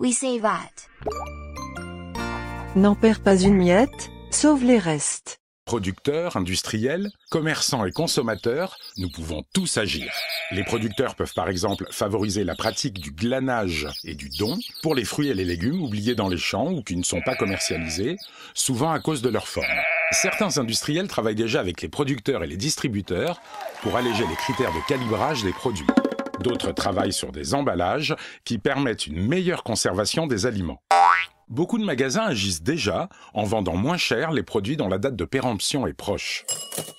We save at. N'en perds pas une miette, sauve les restes. Producteurs, industriels, commerçants et consommateurs, nous pouvons tous agir. Les producteurs peuvent par exemple favoriser la pratique du glanage et du don pour les fruits et les légumes oubliés dans les champs ou qui ne sont pas commercialisés, souvent à cause de leur forme. Certains industriels travaillent déjà avec les producteurs et les distributeurs pour alléger les critères de calibrage des produits. D'autres travaillent sur des emballages qui permettent une meilleure conservation des aliments. Beaucoup de magasins agissent déjà en vendant moins cher les produits dont la date de péremption est proche.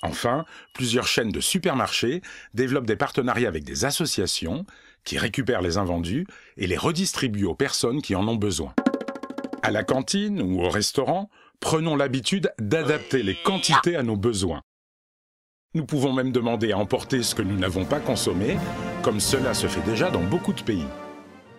Enfin, plusieurs chaînes de supermarchés développent des partenariats avec des associations qui récupèrent les invendus et les redistribuent aux personnes qui en ont besoin. À la cantine ou au restaurant, prenons l'habitude d'adapter les quantités à nos besoins. Nous pouvons même demander à emporter ce que nous n'avons pas consommé, comme cela se fait déjà dans beaucoup de pays.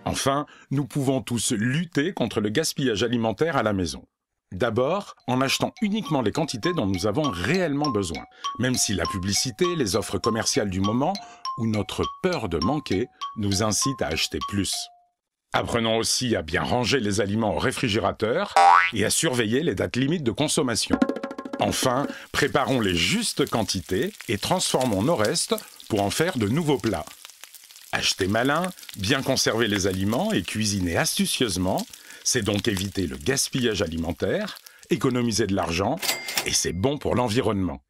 Enfin, nous pouvons tous lutter contre le gaspillage alimentaire à la maison. D'abord, en achetant uniquement les quantités dont nous avons réellement besoin, même si la publicité, les offres commerciales du moment ou notre peur de manquer nous incitent à acheter plus. Apprenons aussi à bien ranger les aliments au réfrigérateur et à surveiller les dates limites de consommation. Enfin, préparons les justes quantités et transformons nos restes pour en faire de nouveaux plats. Acheter malin, bien conserver les aliments et cuisiner astucieusement, c'est donc éviter le gaspillage alimentaire, économiser de l'argent et c'est bon pour l'environnement.